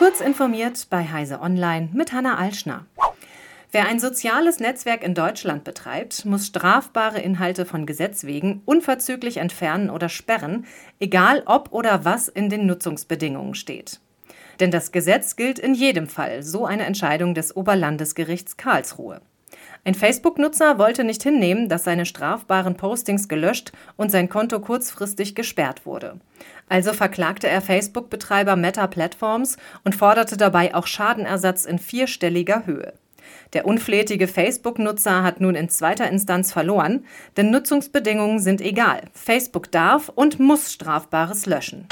Kurz informiert bei Heise Online mit Hanna Alschner. Wer ein soziales Netzwerk in Deutschland betreibt, muss strafbare Inhalte von Gesetz wegen unverzüglich entfernen oder sperren, egal ob oder was in den Nutzungsbedingungen steht. Denn das Gesetz gilt in jedem Fall, so eine Entscheidung des Oberlandesgerichts Karlsruhe. Ein Facebook-Nutzer wollte nicht hinnehmen, dass seine strafbaren Postings gelöscht und sein Konto kurzfristig gesperrt wurde. Also verklagte er Facebook-Betreiber Meta Platforms und forderte dabei auch Schadenersatz in vierstelliger Höhe. Der unflätige Facebook-Nutzer hat nun in zweiter Instanz verloren, denn Nutzungsbedingungen sind egal. Facebook darf und muss Strafbares löschen.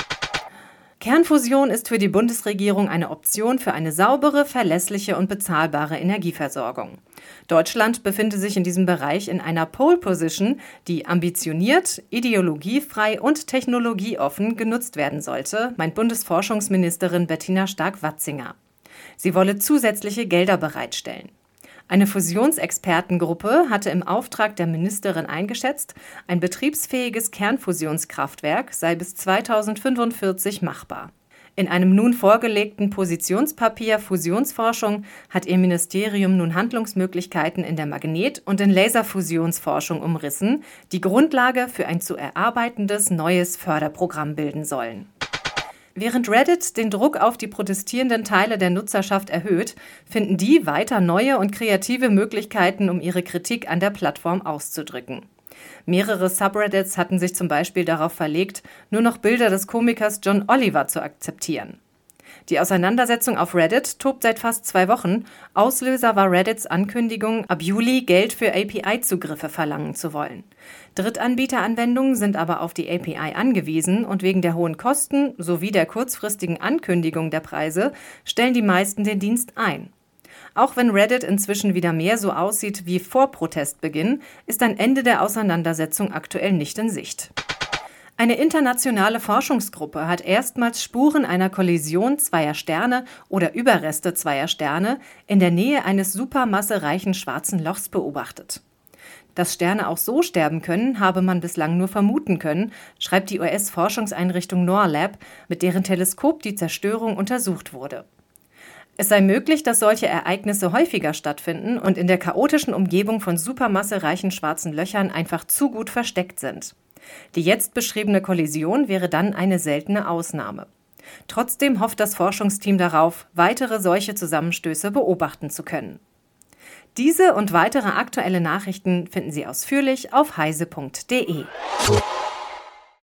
Kernfusion ist für die Bundesregierung eine Option für eine saubere, verlässliche und bezahlbare Energieversorgung. Deutschland befinde sich in diesem Bereich in einer Pole Position, die ambitioniert, ideologiefrei und technologieoffen genutzt werden sollte, meint Bundesforschungsministerin Bettina Stark-Watzinger. Sie wolle zusätzliche Gelder bereitstellen. Eine Fusionsexpertengruppe hatte im Auftrag der Ministerin eingeschätzt, ein betriebsfähiges Kernfusionskraftwerk sei bis 2045 machbar. In einem nun vorgelegten Positionspapier Fusionsforschung hat ihr Ministerium nun Handlungsmöglichkeiten in der Magnet- und in Laserfusionsforschung umrissen, die Grundlage für ein zu erarbeitendes neues Förderprogramm bilden sollen. Während Reddit den Druck auf die protestierenden Teile der Nutzerschaft erhöht, finden die weiter neue und kreative Möglichkeiten, um ihre Kritik an der Plattform auszudrücken. Mehrere Subreddits hatten sich zum Beispiel darauf verlegt, nur noch Bilder des Komikers John Oliver zu akzeptieren. Die Auseinandersetzung auf Reddit tobt seit fast zwei Wochen. Auslöser war Reddits Ankündigung, ab Juli Geld für API-Zugriffe verlangen zu wollen. Drittanbieteranwendungen sind aber auf die API angewiesen und wegen der hohen Kosten sowie der kurzfristigen Ankündigung der Preise stellen die meisten den Dienst ein. Auch wenn Reddit inzwischen wieder mehr so aussieht wie vor Protestbeginn, ist ein Ende der Auseinandersetzung aktuell nicht in Sicht. Eine internationale Forschungsgruppe hat erstmals Spuren einer Kollision zweier Sterne oder Überreste zweier Sterne in der Nähe eines supermassereichen schwarzen Lochs beobachtet. Dass Sterne auch so sterben können, habe man bislang nur vermuten können, schreibt die US-Forschungseinrichtung NORLab, mit deren Teleskop die Zerstörung untersucht wurde. Es sei möglich, dass solche Ereignisse häufiger stattfinden und in der chaotischen Umgebung von supermassereichen schwarzen Löchern einfach zu gut versteckt sind. Die jetzt beschriebene Kollision wäre dann eine seltene Ausnahme. Trotzdem hofft das Forschungsteam darauf, weitere solche Zusammenstöße beobachten zu können. Diese und weitere aktuelle Nachrichten finden Sie ausführlich auf heise.de.